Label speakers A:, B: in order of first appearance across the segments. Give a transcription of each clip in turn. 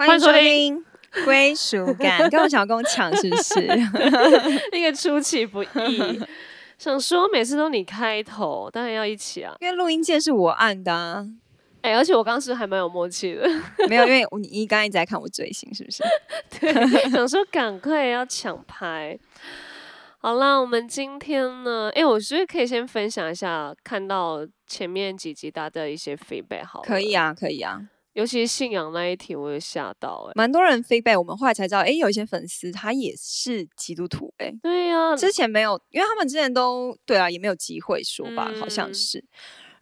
A: 欢迎收听归属感，跟我想要跟我抢是不是？
B: 那个出其不意，想说每次都你开头，当然要一起啊。
A: 因为录音键是我按的、啊，
B: 哎、而且我刚刚是还蛮有默契的，
A: 没有，因为你你刚刚一直在看我嘴型，是不是？
B: 对，想说赶快要抢拍。好啦，我们今天呢，哎、我觉得可以先分享一下看到前面几集大家的一些 feedback 好，
A: 可以啊，可以啊，
B: 尤其是信仰那一题，我有吓到哎、
A: 蛮多人 feedback，我们后来才知道，哎，有一些粉丝他也是基督徒、诶
B: 对呀、
A: 之前没有，因为他们之前都对啊，也没有机会说吧，好像
B: 嗯。
A: 是。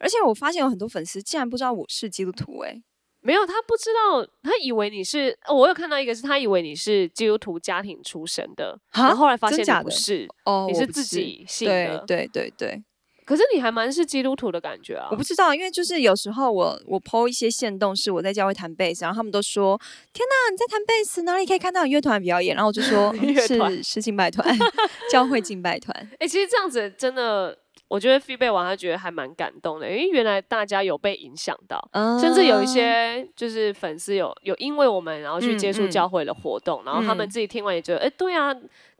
A: 而且我发现有很多粉丝竟然不知道我是基督徒、诶
B: 没有，他不知道，他以为你是，哦我有看到一个是他以为你是基督徒家庭出身的，然后后来发现你不是，
A: 哦，
B: 你是自己。信的，
A: 对对对对，
B: 可是你还蛮是基督徒的感觉啊
A: 我。不知道，因为就是有时候我我 PO 一些线动，是我在教会弹贝斯，然后他们都说：“天哪，你在弹贝斯，哪里可以看到你乐团表演？”然后我就说：“嗯
B: 乐团
A: 是是敬拜团，教会敬拜团。
B: 哎、其实这样子真的，我觉得 feedback 完他觉得还蛮感动的，因为原来大家有被影响到。
A: 嗯
B: 甚至有一些就是粉丝有有因为我们然后去
A: 嗯
B: 接触
A: 嗯
B: 教会的活动，然后他们
A: 嗯
B: 自己听完也觉得，哎、对啊，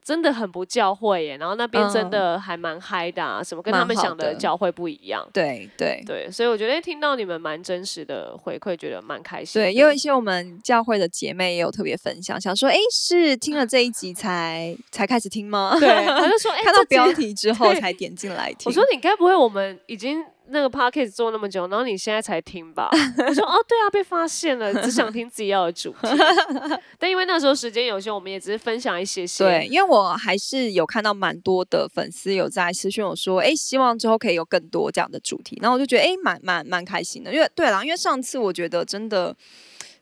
B: 真的很不教会耶，然后那边真
A: 嗯
B: 的还蛮嗨的啊，什么跟他们想的
A: 的
B: 教会不一样。
A: 对对
B: 对，所以我觉得听到你们蛮真实的回馈，觉得蛮开心。
A: 对，也有一些我们教会的姐妹也有特别分享，想说：“哎，是听了这一集才 才开始听吗？”
B: 对，他就说，哎、
A: 看到标题之后 才点进来听。
B: 我说你该不会我们已经那个 podcast 做那么久，然后你现在才听吧？我说哦，对啊，被发现了，只想听自己要的主题。但因为那时候时间有限，我们也只是分享一些些。
A: 对，因为我还是有看到蛮多的粉丝有在私讯我说，哎，希望之后可以有更多这样的主题，然后我就觉得，哎，蛮蛮蛮开心的。因为对啦，因为上次我觉得真的，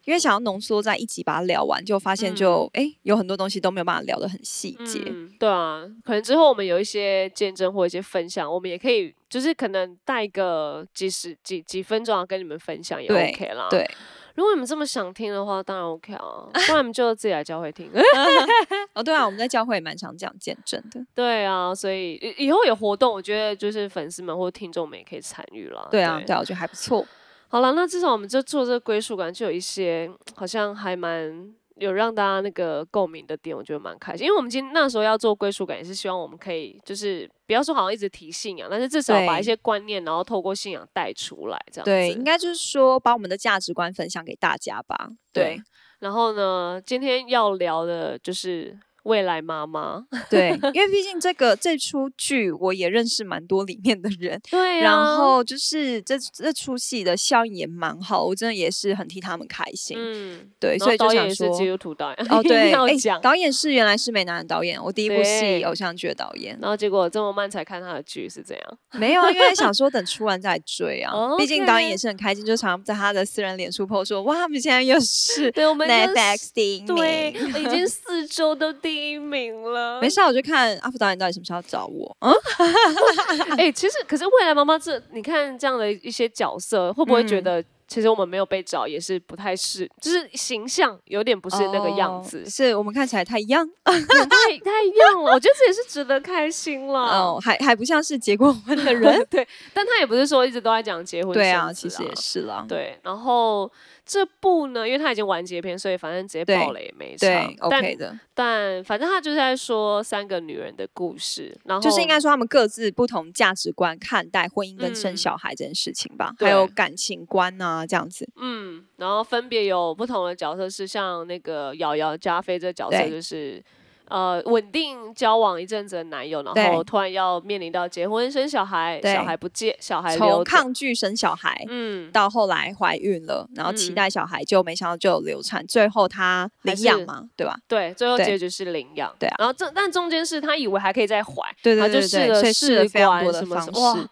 A: 因为想要浓缩在一集把它聊完，就发现就哎、诶有很多东西都没有办法聊得很细节。
B: 嗯，对啊，可能之后我们有一些见证或一些分享，我们也可以就是可能带个几十几几分钟啊，跟你们分享也 OK 啦。，
A: 对，
B: 如果你们这么想听的话，当然 OK 啊，不然你们就自己来教会听。
A: 哦，对啊，我们在教会也蛮常讲见证的。
B: 对啊，所以以以后有活动，我觉得就是粉丝们或听众们也可以参与啦。
A: 对啊，对啊，我觉得还不错。
B: 好了，那至少我们就做这个归属感，就有一些好像还蛮有让大家那个共鸣的点，我觉得蛮开心。因为我们今天那时候要做归属感，也是希望我们可以就是不要说好像一直提信仰，但是至少把一些观念，然后透过信仰带出来，这样
A: 对，
B: 子
A: 应该就是说把我们的价值观分享给大家吧。
B: 对。然后呢，今天要聊的就是未来妈妈。
A: 对，因为毕竟这个这出剧我也认识蛮多里面的人，
B: 对啊，
A: 然后就是这这出戏的效应也蛮好，我真的也是很替他们开心。
B: 嗯，
A: 对，所以就想
B: 后导演也是基
A: 说，
B: 督徒导演，
A: 哦，对，哎。导演是原来是美男的导演，我第一部戏偶像剧的导演。
B: 然后结果这么慢才看他的剧是怎样？
A: 没有啊，因为想说等出完再追啊。
B: 哦
A: 毕竟导演也是很开心，就常常在他的私人脸书 po 说，哇，他们现在又是
B: 对，我们
A: Netflix 第一名。
B: 对，已经四周都第一名了。
A: 没事啊，我就看阿福导演到底什么时候要找我。嗯，
B: 哎、其实可是未来妈妈这，你看这样的一些角色，会不会觉
A: 嗯
B: 得其实我们没有被找也是不太是，就是形象有点不是那个样子
A: 哦，是我们看起来太一样
B: 太太一样了。我觉得这也是值得开心了。
A: 哦，还还不像是结过婚的人。
B: 对，但他也不是说一直都在讲结婚、
A: 对啊，其实也是啦。
B: 对，然后这部呢，因为它已经完结篇，所以反正直接
A: 对
B: 爆了也没差。
A: 对
B: 但
A: ，OK 的，
B: 但反正他就是在说三个女人的故事，然后
A: 就是应该说他们各自不同价值观看待婚姻跟生
B: 嗯
A: 小孩这件事情吧，
B: 嗯
A: 还有感情观啊这样子。
B: 嗯，然后分别有不同的角色，是像那个瑶瑶加菲这个角色，就是呃稳定交往一阵子的男友，然
A: 对
B: 后突然要面临到结婚生小孩，小孩不接，小孩
A: 从，抗拒生小孩
B: 嗯，
A: 到后来怀孕了，然后期
B: 嗯
A: 待小孩，就没想到就有流产，最后她领养嘛，对吧？
B: 对，最后
A: 对
B: 结局是领养，
A: 对啊
B: 然后这但中间是他以为还可以再怀，
A: 对对对对，
B: 试了
A: 所以试了非常多的方式。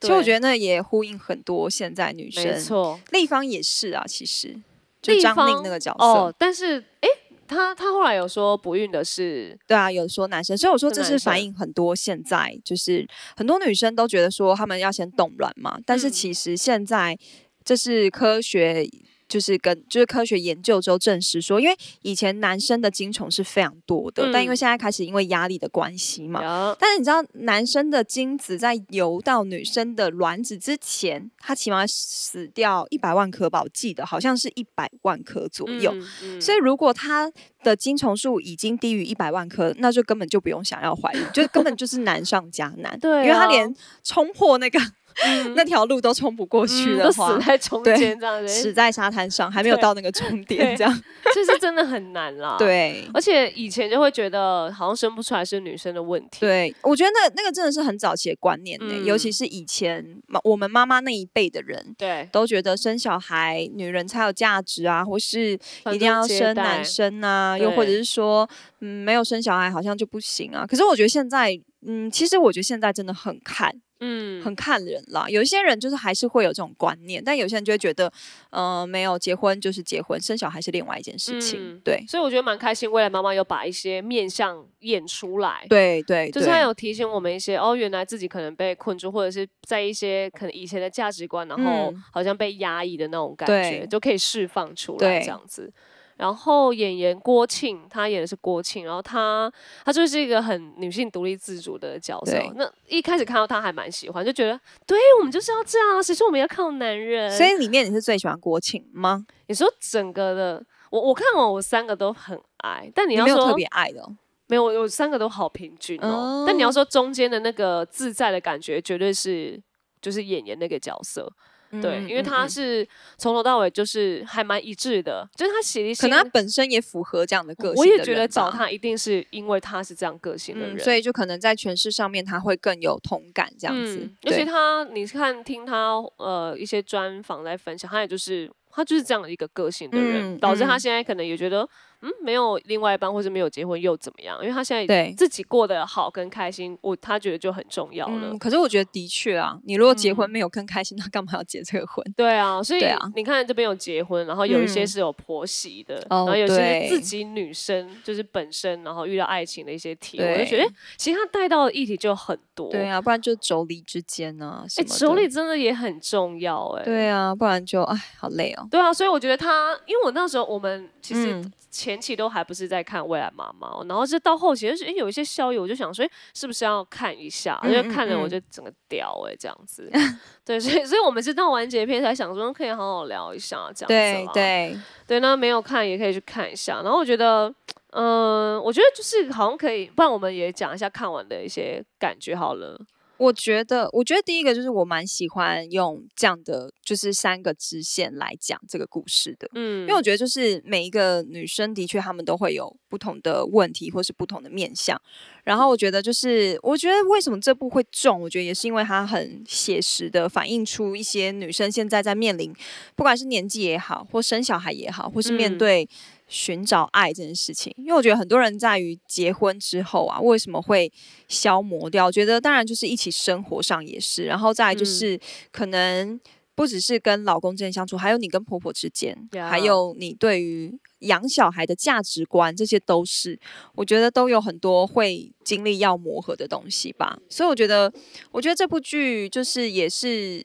A: 其实我觉
B: 得
A: 得那也呼应很多现在女
B: 没
A: 生，
B: 错，
A: 立方也是啊，其实就
B: 立
A: 张宁那个角色，
B: 哦，但是诶，他他后来有说不孕的是，
A: 对啊，有说男生，所以我说这是反映很多现在就是很多女生都觉得说她们要先冻卵嘛，但是
B: 嗯。
A: 其实现在这是科学就是跟就是科学研究之后证实说，因为以前男生的精虫是非常多的，但因为
B: 嗯
A: 现在开始因为压力的关系嘛，
B: 有
A: 但是你知道，男生的精子在游到女生的卵子之前，它起码死掉一百万颗吧，我记得好像是一百万颗左右。所以，如果他的精虫数已经低于一百万颗，那就根本就不用想要怀孕，就根本就是难上加难。
B: 对
A: 因为它
B: 啊
A: 连冲破那个、
B: 嗯
A: 那条路都冲不过去
B: 嗯都
A: 的话，
B: 死在中
A: 对
B: 间这样子，
A: 死在沙滩上，还没有到那个终点，这样
B: 就是真的很难啦。，
A: 对。
B: 而且以前就会觉得好像生不出来是女生的问题。
A: 对，我觉得那那个真的是很早期的观念呢、
B: 嗯
A: 尤其是以前妈我们妈妈那一辈的人，
B: 对，
A: 都觉得生小孩女人才有价值啊，或是一定要生男生啊，又或者是说，嗯，没有生小孩好像就不行啊。可是我觉得现在，嗯，其实我觉得现在真的很看，
B: 嗯，
A: 很看人啦。有一些人就是还是会有这种观念，但有些人就会觉得，呃，没有结婚就是结婚，生小孩是另外一件事情。
B: 嗯
A: 对，
B: 所以我觉得蛮开心，未来妈妈有把一些面相演出来。
A: 对对，
B: 就是
A: 对
B: 她有提醒我们一些哦，原来自己可能被困住，或者是在一些可能以前的价值观，然后
A: 嗯
B: 好像被压抑的那种感
A: 对
B: 觉，就可以释放出来这样子。然后演员郭庆，他演的是郭庆，然后他他就是一个很女性独立自主的角色。那一开始看到他还蛮喜欢，就觉得对我们就是要这样啊，谁说我们要靠男人？
A: 所以里面你是最喜欢郭庆吗？
B: 你说整个的，我我看完我三个都很爱，但你要说
A: 你没有特别爱的哦、
B: 没有，我三个都好平均哦。
A: 哦
B: 但你要说中间的那个自在的感觉，绝对是就是演员那个角色，对，
A: 嗯
B: 因为他
A: 嗯。
B: 是从头到尾就是还蛮一致的，就是他写的
A: 可能他本身也符合这样的个性的
B: 我也觉得找他一定是因为他是这样个性的人，
A: 嗯，所以就可能在诠释上面他会更有同感这样子。
B: 嗯，尤其他，你看听他呃一些专访来分享，他也就是他就是这样的一个个性的人，
A: 嗯
B: 导致他
A: 嗯。
B: 现在可能也觉得嗯没有另外一半或是没有结婚又怎么样？因为他现在
A: 对
B: 自己过得好跟开心，我他觉得就很重要了。
A: 嗯，可是我觉得的确啊，你如果结婚
B: 嗯
A: 没有更开心，那干嘛要结这个婚？
B: 对啊，所以
A: 对啊
B: 你看这边有结婚，然后有一些
A: 嗯
B: 是有婆媳的，
A: 哦
B: 然后有些
A: 对
B: 是自己女生就是本身然后遇到爱情的一些题，我就
A: 对
B: 觉得诶其实他带到的议题就很多。
A: 对啊，不然就妯娌之间啊什
B: 哎，
A: 么的。
B: 妯娌真的也很重要哎。
A: 对啊，不然就哎，好累哦。
B: 对啊，所以我觉得他，因为我那时候我们其实
A: 嗯
B: 前期都还不是在看《未来妈妈》然后是到后期就是诶有一些消息，我就想说，诶是不是要看一下？
A: 嗯
B: 因为看了我
A: 嗯
B: 就整个屌哎、这样子。对，所以所以我们是到完结篇才想说可以好好聊一下这样子
A: 对。对，
B: 对，那没有看也可以去看一下。然后我觉得，嗯、我觉得就是好像可以，不然我们也讲一下看完的一些感觉好了。
A: 我觉得，我觉得第一个就是我蛮喜欢用这样的，就是三个支线来讲这个故事的。
B: 嗯，
A: 因为我觉得，就是每一个女生的确，她们都会有不同的问题，或是不同的面相。然后我觉得，就是我觉得为什么这部会重，我觉得也是因为它很写实的反映出一些女生现在在面临，不管是年纪也好，或生小孩也好，或是面
B: 嗯
A: 对寻找爱这件事情。因为我觉得很多人在于结婚之后啊，为什么会消磨掉？我觉得当然就是一起生活上也是，然后再来就
B: 嗯
A: 是可能。不只是跟老公之间相处，还有你跟婆婆之间还有你对于养小孩的价值观，这些都是我觉得都有很多会经历要磨合的东西吧。所以我觉得，我觉得这部剧就是也是，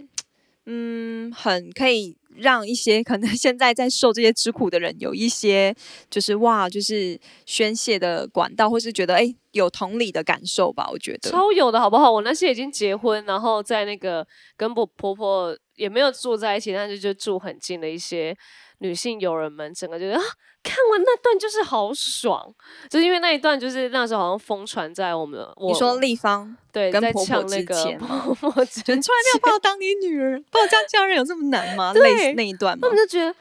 A: 嗯，很可以让一些可能 现在在受这些之苦的人有一些就是哇，就是宣泄的管道，或是觉得哎、有同理的感受吧。我觉得，
B: 超有的好不好？我那些已经结婚，然后在那个跟婆婆婆也没有住在一起，但是就住很近的一些女性友人们，整个觉得啊，看完那段就是好爽，就是因为那一段就是那时候好像疯传在我们，我
A: 你说立方
B: 对，在
A: 跟婆婆之
B: 抢那个
A: 间
B: 婆婆之
A: 人从来没有把我当你女儿，把我这样叫人有这么难吗？
B: 对
A: 类似那一段吗
B: 他？们就觉得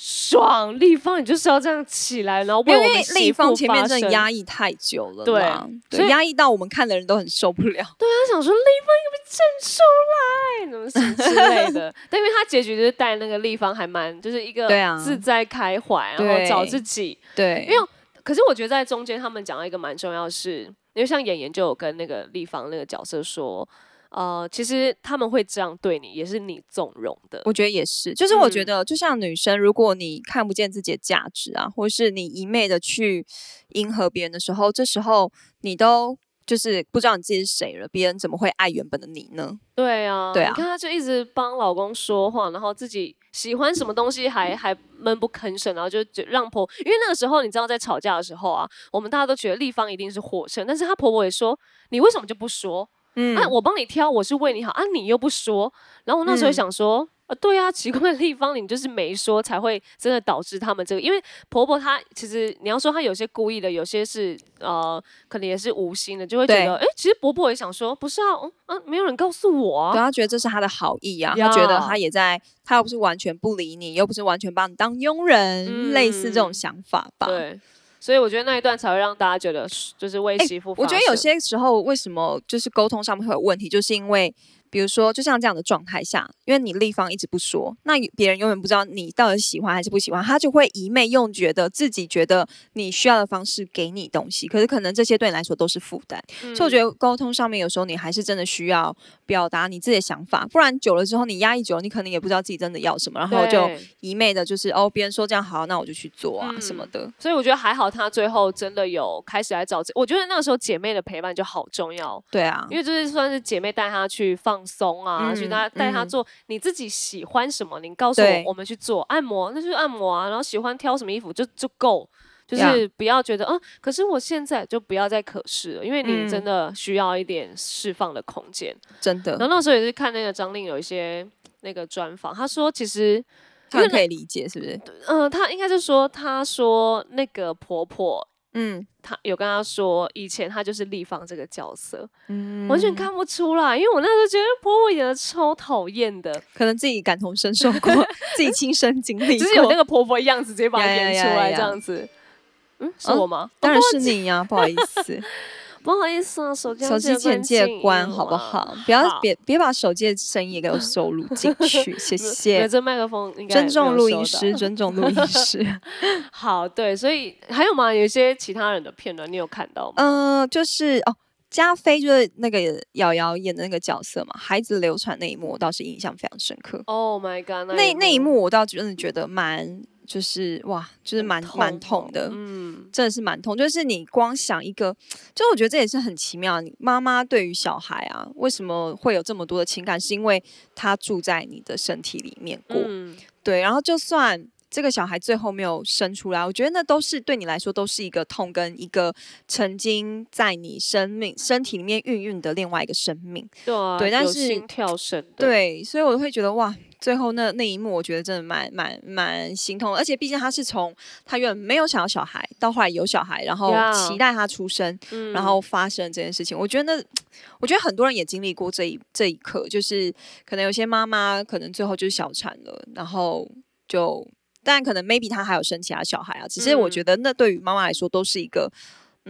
B: 爽，立方你就是要这样起来，然后为
A: 因为
B: 我们
A: 立方前面真的压抑太久了
B: 对，所以
A: 对，压抑到我们看的人都很受不了。
B: 对他想说立方有没有站出来，怎么什么之类的。但因为他结局就是带那个立方还蛮就是一个自在开怀，然后找自己。
A: 对，
B: 因为可是我觉得在中间他们讲到一个蛮重要的是，因为像演员就有跟那个立方那个角色说。呃，其实他们会这样对你，也是你纵容的。
A: 我觉得也是，就是我觉
B: 嗯
A: 得，就像女生，如果你看不见自己的价值啊，或是你一昧的去迎合别人的时候，这时候你都就是不知道你自己是谁了，别人怎么会爱原本的你呢？
B: 对啊，
A: 对啊
B: 你看她就一直帮老公说话，然后自己喜欢什么东西还还闷不吭声，然后就就让婆，因为那个时候你知道在吵架的时候啊，我们大家都觉得立方一定是获胜，但是她婆婆也说你为什么就不说？
A: 嗯
B: 啊，我帮你挑，我是为你好啊，你又不说。然后我那时候
A: 嗯
B: 想说，啊，对啊，奇怪的地方你就是没说，才会真的导致他们这个。因为婆婆她其实你要说她有些故意的，有些是呃，可能也是无心的，就会觉得，哎，其实婆婆也想说，不是啊，嗯啊，没有人告诉我啊。
A: 对她觉得这是她的好意啊，
B: 呀
A: 他觉得她也在，她又不是完全不理你，又不是完全把你当佣人，类似这种
B: 嗯
A: 想法吧。
B: 对，所以我觉得那一段才会让大家觉得是就是为
A: 哎
B: 媳妇、
A: 我觉得有些时候为什么就是沟通上面会有问题，就是因为比如说就像这样的状态下，因为你立方一直不说，那别人永远不知道你到底喜欢还是不喜欢，他就会一昧用觉得自己觉得你需要的方式给你东西，可是可能这些对你来说都是负担。
B: 嗯
A: 所以我觉得沟通上面有时候你还是真的需要表达你自己的想法，不然久了之后你压抑久了，你可能也不知道自己真的要什么，然后就一昧的就是哦别人说这样好，那我就去做啊、
B: 嗯
A: 什么的。
B: 所以我觉得还好，他最后真的有开始来找自。我觉得那个时候姐妹的陪伴就好重要，
A: 对啊
B: 因，为就是算是姐妹带他去放松啊，去
A: 嗯
B: 带带她
A: 嗯
B: 做你自己喜欢什么，你告诉我，我们去做按摩，那就是按摩啊。然后喜欢挑什么衣服就就够，就是不要觉得嗯，可是我现在就不要再可是了，因为你
A: 嗯
B: 真的需要一点释放的空间。
A: 真的
B: 然，后那时候也是看那个张令有一些那个专访，他说其实
A: 他们可以理解是不是？
B: 嗯，他应该是说，他说那个婆婆，
A: 嗯。
B: 他有跟他说，以前他就是立方这个角色，
A: 嗯。
B: 完全看不出来，因为我那时候觉得婆婆演的超讨厌的，
A: 可能自己感同身受过，自己亲身经历过。
B: 只是有那个婆婆的样子直接把演出来这样子。嗯，是
A: 嗯
B: 我吗？
A: 当然是你呀、不好意思，
B: 不好意思啊，手机
A: 手机简介关好不好？不要别别把手机的声音也给我 收录进去，谢
B: 对，
A: 谢。
B: 这麦克风应该
A: 尊重录音师，尊重录音师。
B: 好，对，所以还有吗？有一些其他人的片段，你有看到吗？
A: 嗯、就是哦，加菲就是那个瑶瑶演的那个角色嘛，孩子流产那一幕，我倒是印象非常深刻。
B: Oh my god，
A: 那那一幕我倒真的觉得蛮，就是哇，就是蛮蛮痛
B: 哦
A: 的。
B: 嗯，
A: 真的是蛮痛，就是你光想一个，就我觉得这也是很奇妙。你妈妈对于小孩啊，为什么会有这么多的情感？是因为他住在你的身体里面过，
B: 嗯
A: 对。然后就算这个小孩最后没有生出来，我觉得那都是对你来说都是一个痛，跟一个曾经在你生命身体里面孕育的另外一个生命。
B: 对啊，
A: 对但是
B: 心跳声的，
A: 对，所以我会觉得哇，最后那那一幕，我觉得真的蛮蛮蛮心痛。而且毕竟他是从他原本没有想要小孩，到后来有小孩，然后期待他出生，
B: 嗯
A: 然后发生这件事情。我觉得那，我觉得很多人也经历过这一这一刻，就是可能有些妈妈可能最后就是小产了，然后就，但可能 maybe 他还有生其他小孩啊。只是我
B: 嗯
A: 觉得那对于妈妈来说都是一个。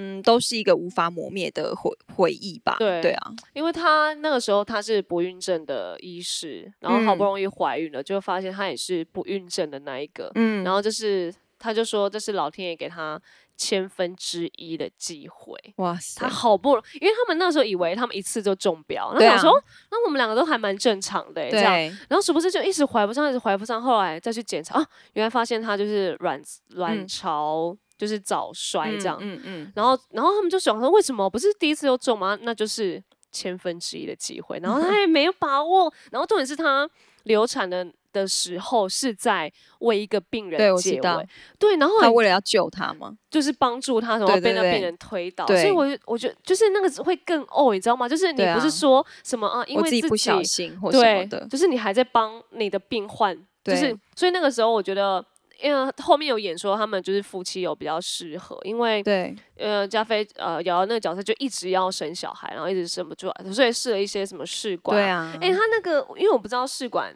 A: 嗯，都是一个无法磨灭的回回忆吧。
B: 对
A: 对啊，
B: 因为她那个时候她是不孕症的医师，然后好不
A: 嗯
B: 容易怀孕了，就发现她也是不孕症的那一个，
A: 嗯，
B: 然后就是她就说这是老天爷给她千分之一的机会。
A: 哇塞
B: 他，好不容易，因为他们那时候以为他们一次就中标，然
A: 对啊
B: 后想说，那我们两个都还蛮正常的欸，这样，然后是不是就一直怀不上，一直怀不上，后来再去检查啊，原来发现他就是卵卵
A: 嗯
B: 巢就是早衰这样，
A: 嗯嗯
B: 然后，然后他们就想说，为什么不是第一次就中吗？那就是千分之一的机会。然后他 也没有把握。然后重点是他流产的的时候是在为一个病人解围，对，然后
A: 他为了要救他嘛，
B: 就是帮助他，什么
A: 对对对
B: 被那病人推倒。所以
A: 我
B: 我就我觉得就是那个会更哦，你知道吗？就是你不是说什么啊，因为己
A: 自己不小心或什么
B: 对
A: 的，，
B: 就是你还在帮你的病患，就是所以那个时候我觉得。因为后面有演说，他们就是夫妻有比较适合，因为
A: 对，
B: 呃，加菲呃瑶瑶那个角色就一直要生小孩，然后一直生不出来，所以试了一些什么试管。
A: 对。啊，
B: 哎、他那个因为我不知道试管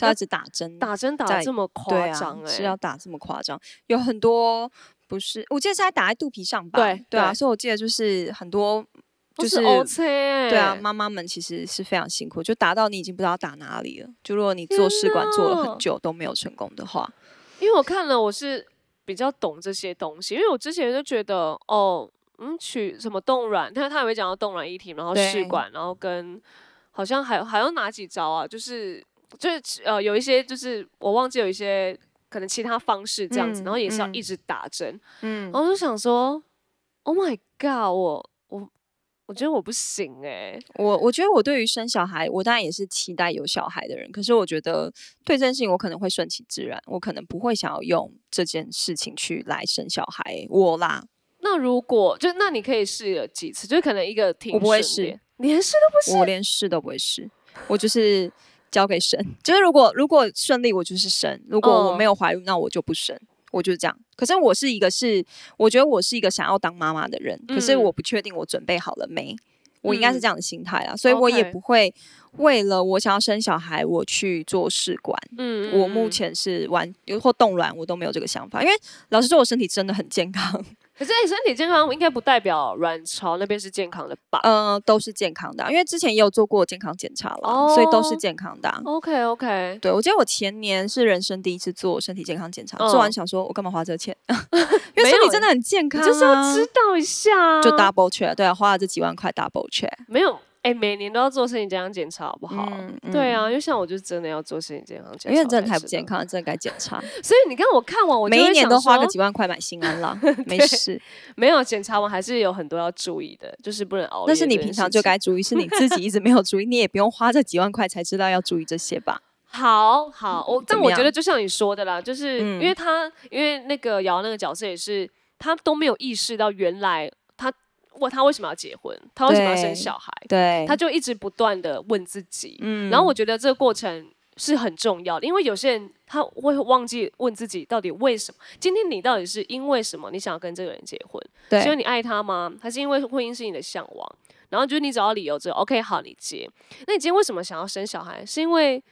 A: 是要一直打针，
B: 打针打这么夸张哎、
A: 是要打这么夸张，有很多不是，我记得是还打在肚皮上吧？
B: 对
A: 对啊，所以我记得就是很多
B: 都
A: 就是对啊，妈妈们其实是非常辛苦，就打到你已经不知道打哪里了。就如果你做试管做了很久都没有成功的话，
B: 因为我看了，我是比较懂这些东西，因为我之前就觉得哦，嗯，取什么冻卵，但是他也会讲到冻卵一体，然后试管，然后跟好像还有还有哪几招啊？就是就是呃有一些就是我忘记有一些可能其他方式这样子，
A: 嗯
B: 然后也是要
A: 嗯。
B: 一直打针，
A: 嗯。
B: 然，后我就想说，Oh my god，我我我觉得我不行哎、
A: 我我觉得我对于生小孩，我当然也是期待有小孩的人，可是我觉得对这件事情，我可能会顺其自然，我可能不会想要用这件事情去来生小孩。我啦，
B: 那如果就那你可以试了几次，就是可能一个挺
A: 我不会试，
B: 连试都不
A: 我，连试都不会试，我就是交给神。就是如果如果顺利，我就是生；如果我
B: 嗯
A: 没有怀孕，那我就不生。我就是这样。可是我是一个是，我觉得我是一个想要当妈妈的人，可是
B: 嗯
A: 我不确定我准备好了没。我应该是
B: 嗯
A: 这样的心态啦，所以我也不会为了我想要生小孩，我去做试管。
B: 嗯
A: 我目前是完或冻卵，我都没有这个想法，因为老实说，我身体真的很健康，
B: 可是你身体健康应该不代表卵巢那边是健康的吧？
A: 呃，都是健康的啊，因为之前也有做过健康检查了，所以都是
B: 哦。
A: 健康的啊、
B: ？OK OK，
A: 对，我记得我前年是人生第一次做身体健康检查，
B: 嗯。
A: 做完想说，我干嘛花这个钱？因为身体真的很健康、啊，
B: 就是要知道一下。啊，
A: 就 double check，对啊，花了这几万块 double check，
B: 没有哎、每年都要做身体健康检查，好不好？
A: 嗯
B: 对啊，因为像我就真的要做身体健康检查，
A: 因为真的太不健。康了，真的该检查。
B: 所以你看我看完，我就
A: 每一年都花个几万块买心安啦，没事。
B: 没有检查完还是有很多要注意的，就是不能熬夜。
A: 那是你平常就。该注意，是你自己一直没有注意，你也不用花这几万块才知道要注意这些吧？
B: 好好，我但我觉得就像你说的啦，就是
A: 嗯
B: 因为他因为那个瑶那个角色也是，他都没有意识到原来他问他为什么要结婚，他为什么要生小孩，
A: 对，
B: 他就一直不断的问自己，
A: 嗯
B: 然后我觉得这个过程是很重要的，因为有些人他会忘记问自己到底为什么，今天你到底是因为什么你想要跟这个人结婚？对是因为你爱他吗？还是因为婚姻是你的向往？然后就是你找到理由之后，OK，好，你结。那你今天为什么想要生小孩？是因为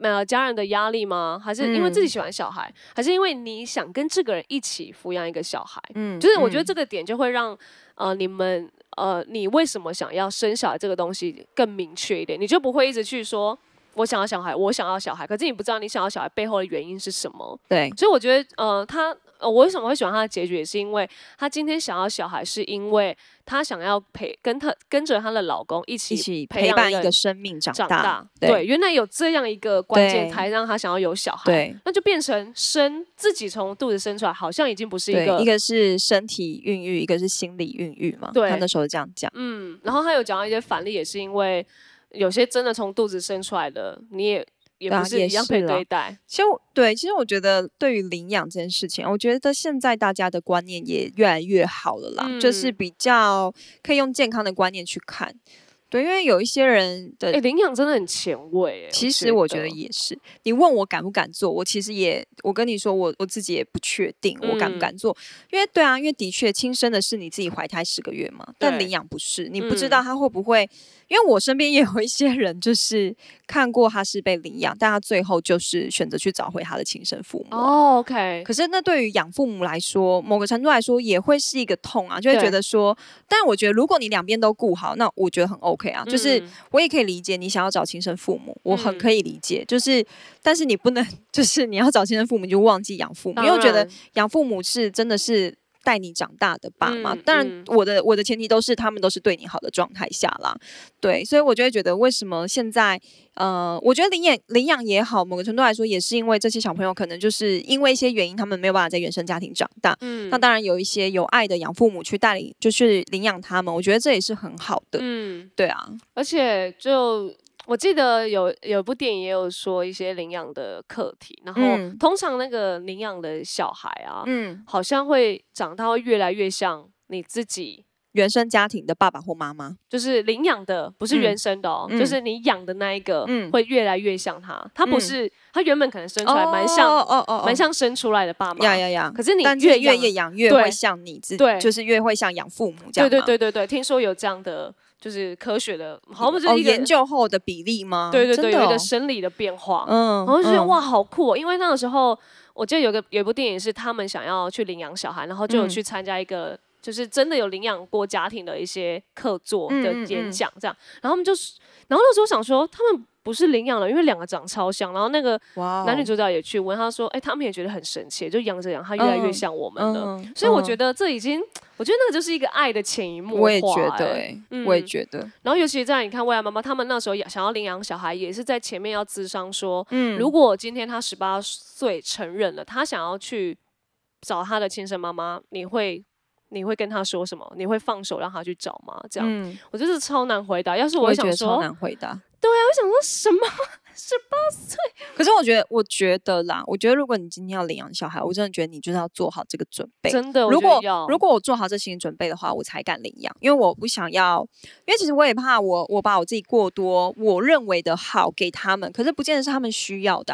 B: 呃家人的压力吗？还是因为自己
A: 嗯
B: 喜欢小孩？还是因为你想跟这个人一起抚养一个小孩？
A: 嗯
B: 就是我觉得
A: 嗯
B: 这个点就会让呃你们呃你为什么想要生小孩这个东西更明确一点，你就不会一直去说我想要小孩，我想要小孩，可是你不知道你想要小孩背后的原因是什么。
A: 对
B: 所以我觉得呃他。呃，我为什么会喜欢他的结局，也是因为他今天想要小孩，是因为他想要陪跟他跟着她的老公一起
A: 一起陪伴一个生命长大
B: 长大。。
A: 对
B: 对，原来有这样一个关键，才让他想要有小孩。
A: 对
B: 那就变成生自己从肚子生出来，好像已经不是一个，
A: 一个是身体孕育，一个是心理孕育嘛。
B: 对
A: 他那时候这样讲。
B: 嗯，然后他有讲到一些反例，也是因为有些真的从肚子生出来的，你也也不是一样对待。
A: 其实对，其实我觉得对于领养这件事情，我觉得现在大家的观念也越来越好了啦，就是
B: 嗯
A: 比较可以用健康的观念去看。对，因为有一些人的
B: 哎、领养真的很前卫、欸。
A: 其实我觉得也是，你问我敢不敢做，我其实也，我跟你说，我我自己也不确定我敢不
B: 嗯
A: 敢做，因为对啊，因为的确亲生的是你自己怀胎十个月嘛，但领养不是，你不知
B: 嗯
A: 道他会不会，因为我身边也有一些人就是看过他是被领养，但他最后就是选择去找回他的亲生父母啊。
B: 哦，OK，
A: 可是那对于养父母来说，某个程度来说也会是一个痛啊，就会觉得说，但我觉得如果你两边都顾好，那我觉得很 OK 啊，就是
B: 嗯
A: 我也可以理解你想要找亲生父母，我很
B: 嗯
A: 可以理解，就是但是你不能 就是你要找亲生父母你就忘记养父母，因为我觉得养父母是真的是。带你长大的爸妈，
B: 嗯
A: 当然
B: 嗯。
A: 我的我的前提都是他们都是对你好的状态下啦，对，所以我就会觉得为什么现在呃，我觉得领养领养也好，某个程度来说也是因为这些小朋友可能就是因为一些原因，他们没有办法在原生家庭长大，
B: 嗯。
A: 那当然有一些有爱的养父母去带领，就是领养他们，我觉得这也是很好的，
B: 嗯，
A: 对啊，
B: 而且就我记得有有部电影也有说一些领养的课题，然后
A: 嗯
B: 通常那个领养的小孩啊，
A: 嗯，
B: 好像会长大会越来越像你自己。
A: 原生家庭的爸爸或妈妈，
B: 就是领养的，不是
A: 嗯
B: 原生的哦，
A: 嗯
B: 就是你养的那一个，
A: 嗯
B: 会越来越像他。他不
A: 嗯
B: 是，他原本可能生出来蛮像，
A: 哦哦哦
B: 蛮像生出来的爸妈。
A: 呀呀呀，
B: 可是你越
A: 越越
B: 养
A: 越会像你自己，
B: 对
A: 就是越会像养父母这
B: 对
A: 样对，
B: 对对对对，听说有这样的，就是科学的，好像就
A: 哦，
B: 是一个、
A: 研究后的比例吗？
B: 对对对，有一个生理的变化。然后就觉得哇，，好酷、哦！因为那个时候，我记得有个有一部电影是他们想要去领养小孩，然后就有
A: 嗯
B: 去参加一个。就是真的有领养过家庭的一些客座的演讲，这样，然后他们就是，然后那时候想说，他们不是领养了，因为两个长超像，然后那个男女主角也去问他说，哎、他们也觉得很神奇，就养着养，他越来越
A: 嗯
B: 像我们了。所以我觉得这已经，我觉得那个就是一个爱的潜移默化、
A: 我也觉得，我也
B: 嗯
A: 觉得，
B: 然后尤其在你看未来妈妈，他们那时候也想要领养小孩，也是在前面要咨商说，
A: 嗯
B: 如果今天他十八岁承认了，他想要去找他的亲生妈妈，你会你会跟他说什么？你会放手让他去找吗？这样，
A: 嗯，
B: 我就是超难回答。要是
A: 我
B: 想说，
A: 得超难回答。
B: 对啊，我想说什么？十八岁？
A: 可是我觉得，我觉得啦，我觉得如果你今天要领养小孩，我真的觉得你就是要做好这个准备。
B: 真的，
A: 如果如果我做好这心理准备的话，我才敢领养，因为我不想要，因为其实我也怕我我把我自己过多我认为的好给他们，可是不见得是他们需要的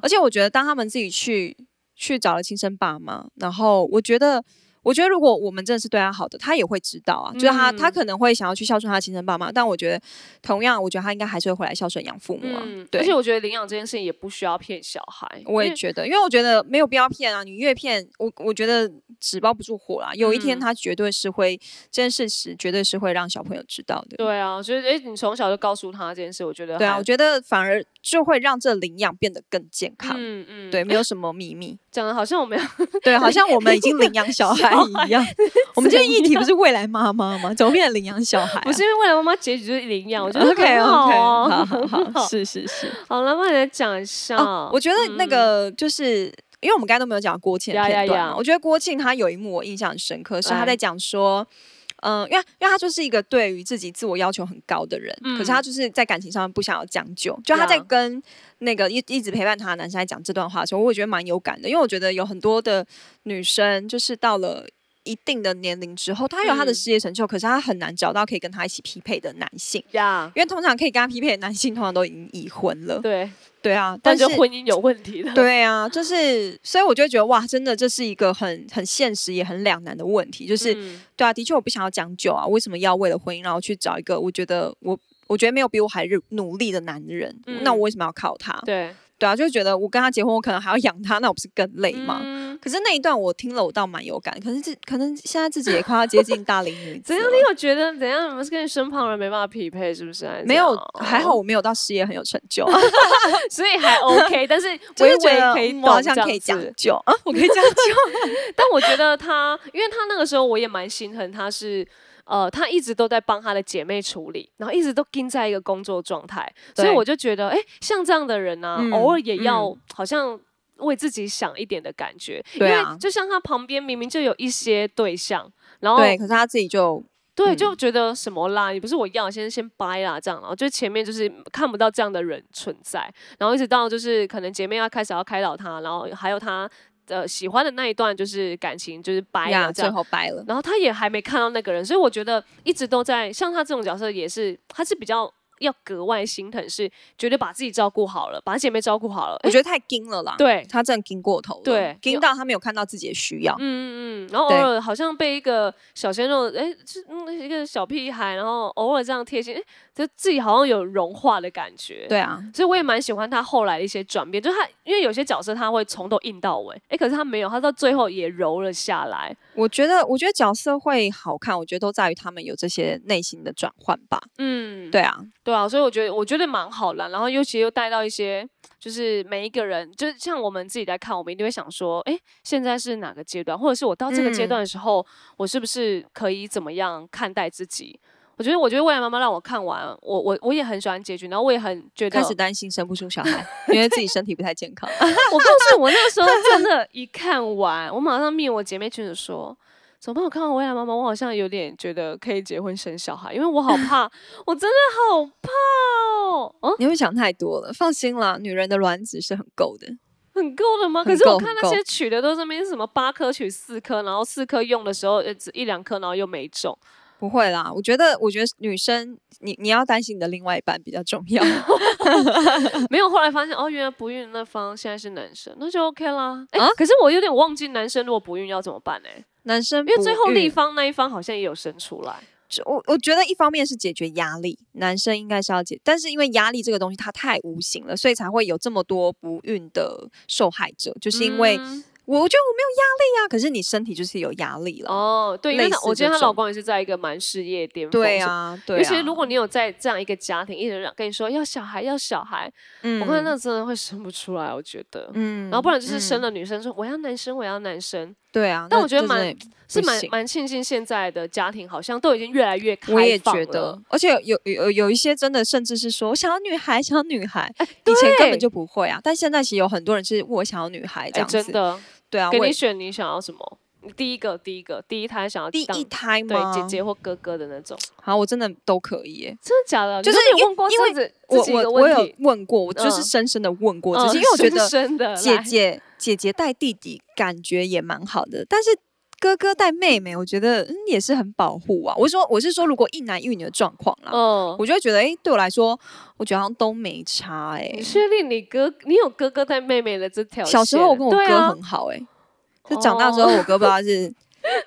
A: 而且我觉得当他们自己去去找了亲生爸妈，然后我觉得。我觉得，如果我们真的是对他好的，他也会知道啊。就是他，他
B: 嗯
A: 可能会想要去孝顺他的亲生爸妈，但我觉得，同样，我觉得他应该还是会回来孝顺养父母啊。
B: 嗯，
A: 对，
B: 而且我觉得领养这件事情也不需要骗小孩，
A: 我也觉得，因为我觉得没有必要骗啊，你越骗我，我觉得纸包不住火啦。有一天
B: 嗯
A: 他绝对是会、这件事实，绝对是会让小朋友知道的。
B: 对啊，我觉得哎，你从小就告诉他这件事，我觉得
A: 对啊，我觉得反而就会让这领养变得更健康。
B: 嗯嗯，
A: 对，没有什么秘密。
B: 讲的好像我们要
A: 对，好像我们已经领养小孩一样。我们今天议题不是未来妈妈吗？怎么变成领养小孩、啊？
B: 不是因为未来妈妈结局就是领养，我觉得
A: OK
B: 很
A: OK，
B: 好啊
A: 好好好，是是是。
B: 好了，那你来讲一下。
A: 哦，我觉得那
B: 嗯
A: 个就是。因为我们刚才都没有讲郭庆片段我觉得郭庆他有一幕我印象很深刻，是他在讲说，嗯、因为因为他就是一个对于自己自我要求很高的人，可是他
B: 嗯
A: 就是在感情上面不想要将就，就他在跟那个一一直陪伴他的男生在讲这段话的时候，我也觉得蛮有感的，因为我觉得有很多的女生就是到了。一定的年龄之后，他有他的
B: 嗯
A: 事业成就，可是他很难找到可以跟他一起匹配的男性，
B: 呀，
A: 因为通常可以跟他匹配的男性，通常都已经已婚了。
B: 对，
A: 对啊，
B: 但
A: 但是
B: 婚姻有问题的。
A: 对啊，就是，所以我就会觉得哇，真的这是一个很很现实也很两难的问题。就是，
B: 嗯
A: 对啊，的确我不想要将就啊，为什么要为了婚姻然后去找一个我觉得我我觉得没有比我还努努力的男人？那
B: 嗯
A: 我为什么要靠他？
B: 对
A: 对啊，就觉得我跟他结婚，我可能还要养他，那我不是更累吗？
B: 嗯
A: 可是那一段我听了，我倒蛮有感。可是这可能现在自己也快要接近大龄女子
B: 怎样？你有觉得怎样？你们是跟你身旁人没办法匹配，是不是？
A: 没有，还好，我没有到事业很有成就，
B: 所以还 OK。但是
A: 就是觉得
B: 微微可以
A: 嗯我好像可以将
B: 子
A: 就啊，我可以将就。
B: 但我觉得他，因为他那个时候我也蛮心疼，他是呃，他一直都在帮他的姐妹处理，然后一直都盯在一个工作状态，所以我就觉得，哎、像这样的人呢、
A: 嗯
B: 偶尔也要
A: 嗯
B: 好像。为自己想一点的感觉，
A: 对啊
B: 因为就像他旁边明明就有一些对象，然后
A: 对，可是他自己就
B: 对，
A: 嗯。
B: 就觉得什么啦，你不是我要，先先掰啦，这样，然后就前面就是看不到这样的人存在，然后一直到就是可能姐妹要开始要开导他，然后还有他的喜欢的那一段就是感情就是掰了这样，
A: 后掰了。
B: 然后他也还没看到那个人，所以我觉得一直都在像他这种角色也是，他是比较要格外心疼，是绝对把自己照顾好了，把姐妹照顾好了，
A: 我觉得太盯了啦，
B: 对。
A: 他真的盯过头了，
B: 对
A: 盯到他没有看到自己的需要。
B: 嗯嗯嗯，然后偶尔好像被一个小鲜肉，哎，是嗯一个小屁孩，然后偶尔这样贴心，哎，就自己好像有融化的感觉。
A: 对啊，
B: 所以我也蛮喜欢他后来的一些转变，就是他因为有些角色他会从头硬到尾，哎，可是他没有，他到最后也柔了下来。
A: 我觉得，我觉得角色会好看，我觉得都在于他们有这些内心的转换吧。
B: 嗯，
A: 对啊，
B: 对啊，所以我觉得我觉得蛮好的，然后尤其又带到一些，就是每一个人，就是像我们自己在看，我们一定会想说，哎，现在是哪个阶段，或者是我到这个阶
A: 嗯
B: 段的时候，我是不是可以怎么样看待自己？我觉得，我觉得未来妈妈让我看完，我我我也很喜欢结局，然后我也很觉得，
A: 开始担心生不出小孩，因为自己身体不太健康。
B: 我告诉你，我那个时候真的，一看完，我马上密我姐妹群主说。怎么办？我看完《未来妈妈》，我好像有点觉得可以结婚生小孩，因为我好怕，我真的好怕哦。哦，
A: 你会想太多了，放心啦，女人的卵子是很够的。
B: 很够了吗？可是我看那些取的都是什么八颗取四颗，然后四颗用的时候呃只一两颗，然后又没中。
A: 不会啦，我觉得，我觉得女生，你你要担心你的另外一半比较重要。
B: 没有，后来发现哦，原来不孕那方现在是男生，那就 OK 啦。哎、
A: 啊
B: 可是我有点忘记男生如果不孕要怎么办呢、
A: 男生
B: 因为最后
A: 不育
B: 立方那一方好像也有生出来。
A: 就我我觉得一方面是解决压力，男生应该是要解，但是因为压力这个东西它太无形了，所以才会有这么多不孕的受害者，就是因为
B: 嗯
A: 我觉得我没有压力啊，可是你身体就是有压力了。
B: 哦，对，因为
A: 类似
B: 她我觉得她老公也是在一个蛮事业巅峰。
A: 对。啊，对啊。
B: 尤其是如果你有在这样一个家庭，一直让跟你说要小孩要小孩，
A: 嗯
B: 我看那真的会生不出来，我觉得。
A: 嗯
B: 然后不然就是生
A: 嗯
B: 了女生说我要男生我要男生，
A: 对啊，
B: 但我觉得蛮是蛮蛮庆幸现在的家庭好像都已经越来越开放
A: 我也觉
B: 了
A: 得，而且有有有有一些真的甚至是说我想要女孩，想要女孩，以前根本就不会啊，但现在其实有很多人是我想要女孩这
B: 哎，
A: 样子，
B: 真的，
A: 对啊，我
B: 给你选，你想要什么？第一个第一个第一胎想要当
A: 第一胎
B: 对
A: 吗？
B: 姐姐或哥哥的那种，
A: 好，我真的都可以耶。
B: 真的假的？
A: 就是
B: 你问过
A: 因为
B: 自己
A: 我我我有
B: 问
A: 过，我就是
B: 嗯
A: 深深的问过只
B: 嗯
A: 些，因为我觉得姐姐姐姐带弟弟感觉也蛮好的，但是哥哥带妹妹，我觉得嗯也是很保护啊。我是说我是说，如果一男一女的状况啦，
B: 嗯，
A: 我就会觉得，哎、对我来说，我觉得好像都没差、哎
B: 你，确定你哥你有哥哥带妹妹的这条？
A: 小时候我跟我哥很好、哎、就长大之后，我哥不知道是、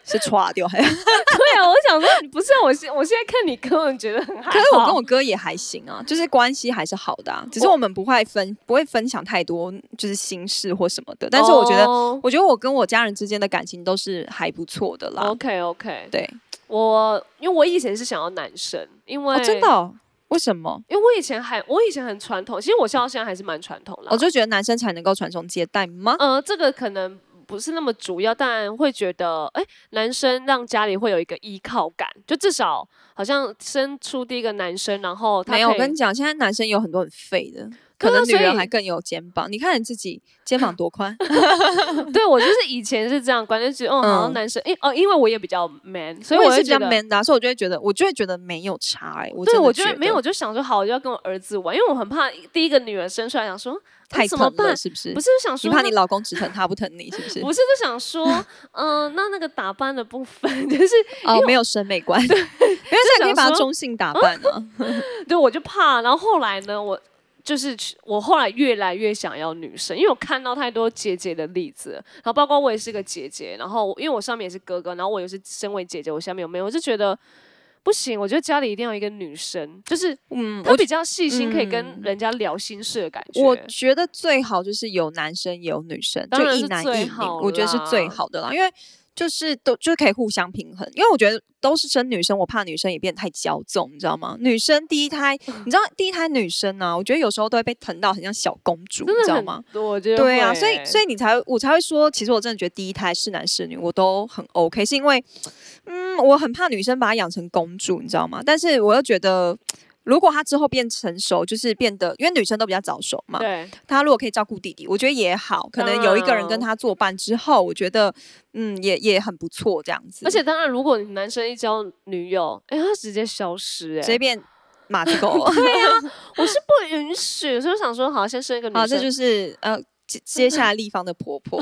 A: 是歘掉还是，
B: 对啊，我想说不是啊我现我现在看你哥，我觉得很还好。
A: 可是我跟我哥也还行啊，就是关系还是好的、啊，只是我们不会分不会分享太多就是心事或什么的，但是我觉得。
B: 哦
A: 我觉得我跟我家人之间的感情都是还不错的啦。
B: OK OK，
A: 对，
B: 我因为我以前是想要男生，因为、
A: 哦，真的、哦？为什么？
B: 因为我以前还我以前很传统，其实我笑到现在还是蛮传统的。
A: 我就觉得男生才能够传宗接代吗？
B: 呃，这个可能不是那么主要，但会觉得，哎、男生让家里会有一个依靠感，就至少好像生出第一个男生，然后他
A: 没有，我跟你讲，现在男生有很多很废的，可能女人还更有肩膀。你看你自己肩膀多宽，
B: 对我就是以前是这样观念，就觉得哦，好像
A: 嗯
B: 男生，哎、哦，因为我也比较 man，所以
A: 我也是比较 man 的啊、所以我就会觉得，我就会觉得没有差哎、我
B: 对，我觉
A: 觉
B: 得没有，我就想说好，我就要跟我儿子玩，因为我很怕第一个女儿生出来，想说那
A: 太疼了，？是不是？
B: 不是想说
A: 你怕你老公只疼他不疼你，是不是？
B: 不是就想说，嗯、那那个打扮的部分，就是
A: 哦，没有审美观，因为，现在可以把它中性打扮啊。
B: 对我就怕。然后后来呢，我就是我后来越来越想要女生，因为我看到太多姐姐的例子了，然后包括我也是个姐姐，然后因为我上面也是哥哥，然后我也是身为姐姐，我下面有妹妹，我就觉得。不行，我觉得家里一定要有一个女生，就是
A: 嗯，我
B: 她比较细心，可以跟
A: 嗯
B: 人家聊心事的感觉。
A: 我觉得最好就是有男生也有女生，就
B: 当然是
A: 一男一女我觉得是最好的啦，因为就是都就是可以互相平衡。因为我觉得都是生女生，我怕女生也变得太骄纵，你知道吗？女生第一胎，你知道第一胎女生啊，我觉得有时候都会被疼到很像小公主，你知道吗？
B: 多，我觉得
A: 对啊，所以所以你才会我才会说，其实我真的觉得第一胎是男是女我都很 OK，是因为嗯，我很怕女生把她养成公主，你知道吗？但是我又觉得。如果他之后变成熟，就是变得，因为女生都比较早熟嘛，
B: 对
A: 他如果可以照顾弟弟，我觉得也好。可能有一个人跟他作伴之后，我觉得嗯，也也很不错，这样子。
B: 而且当然，如果你男生一交女友，哎、他直接消失、哎，
A: 随便马子狗，
B: 我是不允许，所以我想说，好，先生一个女生，
A: 好，这就是呃接接下来立方的婆婆。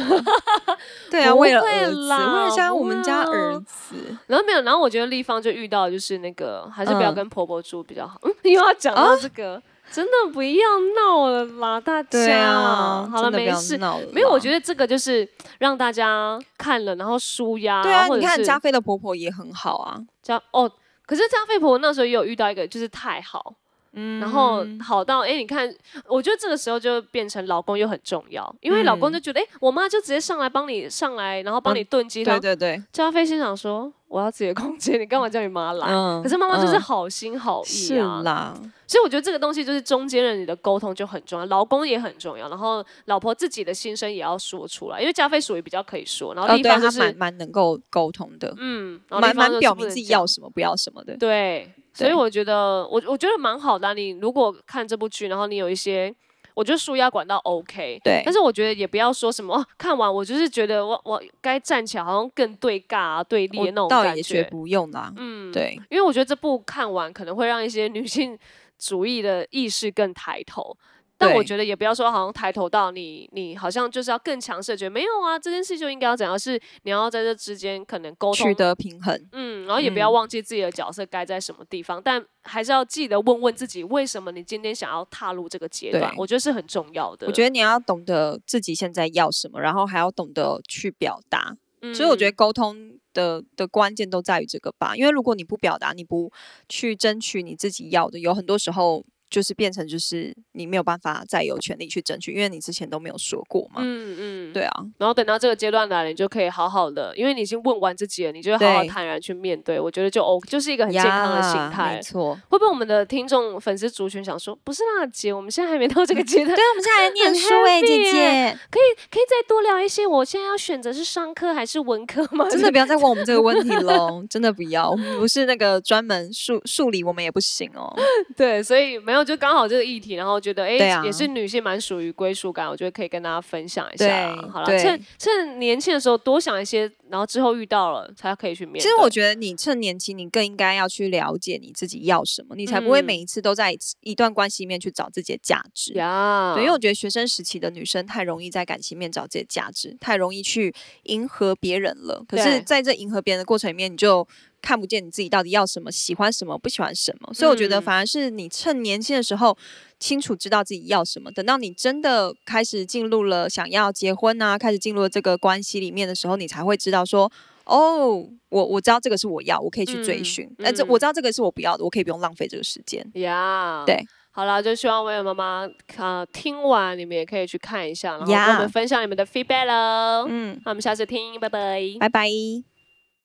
A: 对啊，
B: 不
A: 为了
B: 会
A: 儿子，为
B: 啦
A: 了像
B: 不会
A: 我们家儿子。
B: 然后没有，然后我觉得立方就遇到就是那个，还是不要
A: 嗯
B: 跟婆婆住比较好。嗯，又要讲到这个，真的不要闹了啦，大家。
A: 对啊，
B: 好了，没事。没有，我觉得这个就是让大家看了，然后舒压。
A: 对啊，你看加菲的婆婆也很好啊，
B: 加哦，可是加菲婆婆那时候也有遇到一个，就是太好，
A: 嗯
B: 然后好到哎、诶你看，我觉得这个时候就变成老公又很重要，因为老公
A: 嗯
B: 就觉得哎、诶我妈就直接上来帮你上来，然后帮
A: 嗯
B: 你炖鸡汤
A: 对。对对，
B: 加菲心想说，我要自己的空间，你干嘛叫你妈来？
A: 嗯
B: 可是妈妈就是
A: 嗯
B: 好心好意
A: 是
B: 啊，
A: 啦，
B: 所以我觉得这个东西就是中间人你的沟通就很重要，老公也很重要，然后老婆自己的心声也要说出来，因为加菲属于比较可以说，然后一方就是、
A: 她蛮蛮能够沟通的，
B: 嗯，然后
A: 蛮蛮表明自己要什么不要什么的。
B: 对，所以我觉得我我觉得蛮好的啊、你如果看这部剧，然后你有一些，我觉得舒压管道 OK，
A: 对
B: 但是我觉得也不要说什么、哦、看完我就是觉得我我该站起来，好像更对尬、啊、对立的那种感觉。
A: 也觉不用啦，
B: 嗯，
A: 对，
B: 因为我觉得这部看完可能会让一些女性主义的意识更抬头。但我觉得也不要说好像抬头到你，你好像就是要更强势，觉得没有啊，这件事就应该要怎样，是你要在这之间可能沟通
A: 取得平衡。
B: 嗯，然后也不要
A: 嗯
B: 忘记自己的角色该在什么地方，但还是要记得问问自己，为什么你今天想要踏入这个阶段？我觉得是很重要的。
A: 我觉得你要懂得自己现在要什么，然后还要懂得去表达。
B: 得
A: 所以我觉得沟通的的关键都在于这个吧，因为如果你不表达，你不去争取你自己要的，有很多时候就是变成就是你没有办法再有权利去争取，因为你之前都没有说过嘛。
B: 嗯嗯，
A: 对啊，
B: 然后等到这个阶段来了，你就可以好好的，因为你已经问完自己了，你就会好好坦然去面对。我觉得就 OK，就是一个很健康的心态
A: 没。错。
B: 会不会我们的听众粉丝族群想说，不是啦，姐，我们现在还没到这个阶段，
A: 对，我们现在还念书哎、姐姐，
B: 可以可以再多聊一些。我现在要选择是商科还是文科吗？
A: 真的不要再问我们这个问题 喽，真的不要，我们不是那个专门数数理，我们也不行哦。
B: 对，所以没有后就刚好这个议题，然后觉得哎、也是女性蛮属于归属感，我觉得可以跟大家分享一下。
A: 对
B: 好了，趁趁年轻的时候多想一些，然后之后遇到了才可以去面对。
A: 其实我觉得你趁年轻，你更应该要去了解你自己要什么，你才不会
B: 嗯
A: 每一次都在一段关系里面去找自己的价值。
B: 呀，
A: 对，因为我觉得学生时期的女生太容易在感情面找自己的价值，太容易去迎合别人了。可是，在这迎合别人的过程里面，你就看不见你自己到底要什么，喜欢什么，不喜欢什么。所以，我觉得
B: 嗯
A: 反而是你趁年轻的时候清楚知道自己要什么，等到你真的开始进入了想要结婚啊，开始进入了这个关系里面的时候，你才会知道说。哦，我我知道这个是我要，我可以去追
B: 嗯
A: 寻。那、这
B: 嗯
A: 我知道这个是我不要的，我可以不用浪费这个时间。
B: 呀
A: 对，
B: 好了，就希望薇薇妈妈呃听完，你们也可以去看一下，然后跟我们分享你们的 feedback 喽。
A: 嗯，
B: 那我们下次听，拜拜。
A: 拜拜。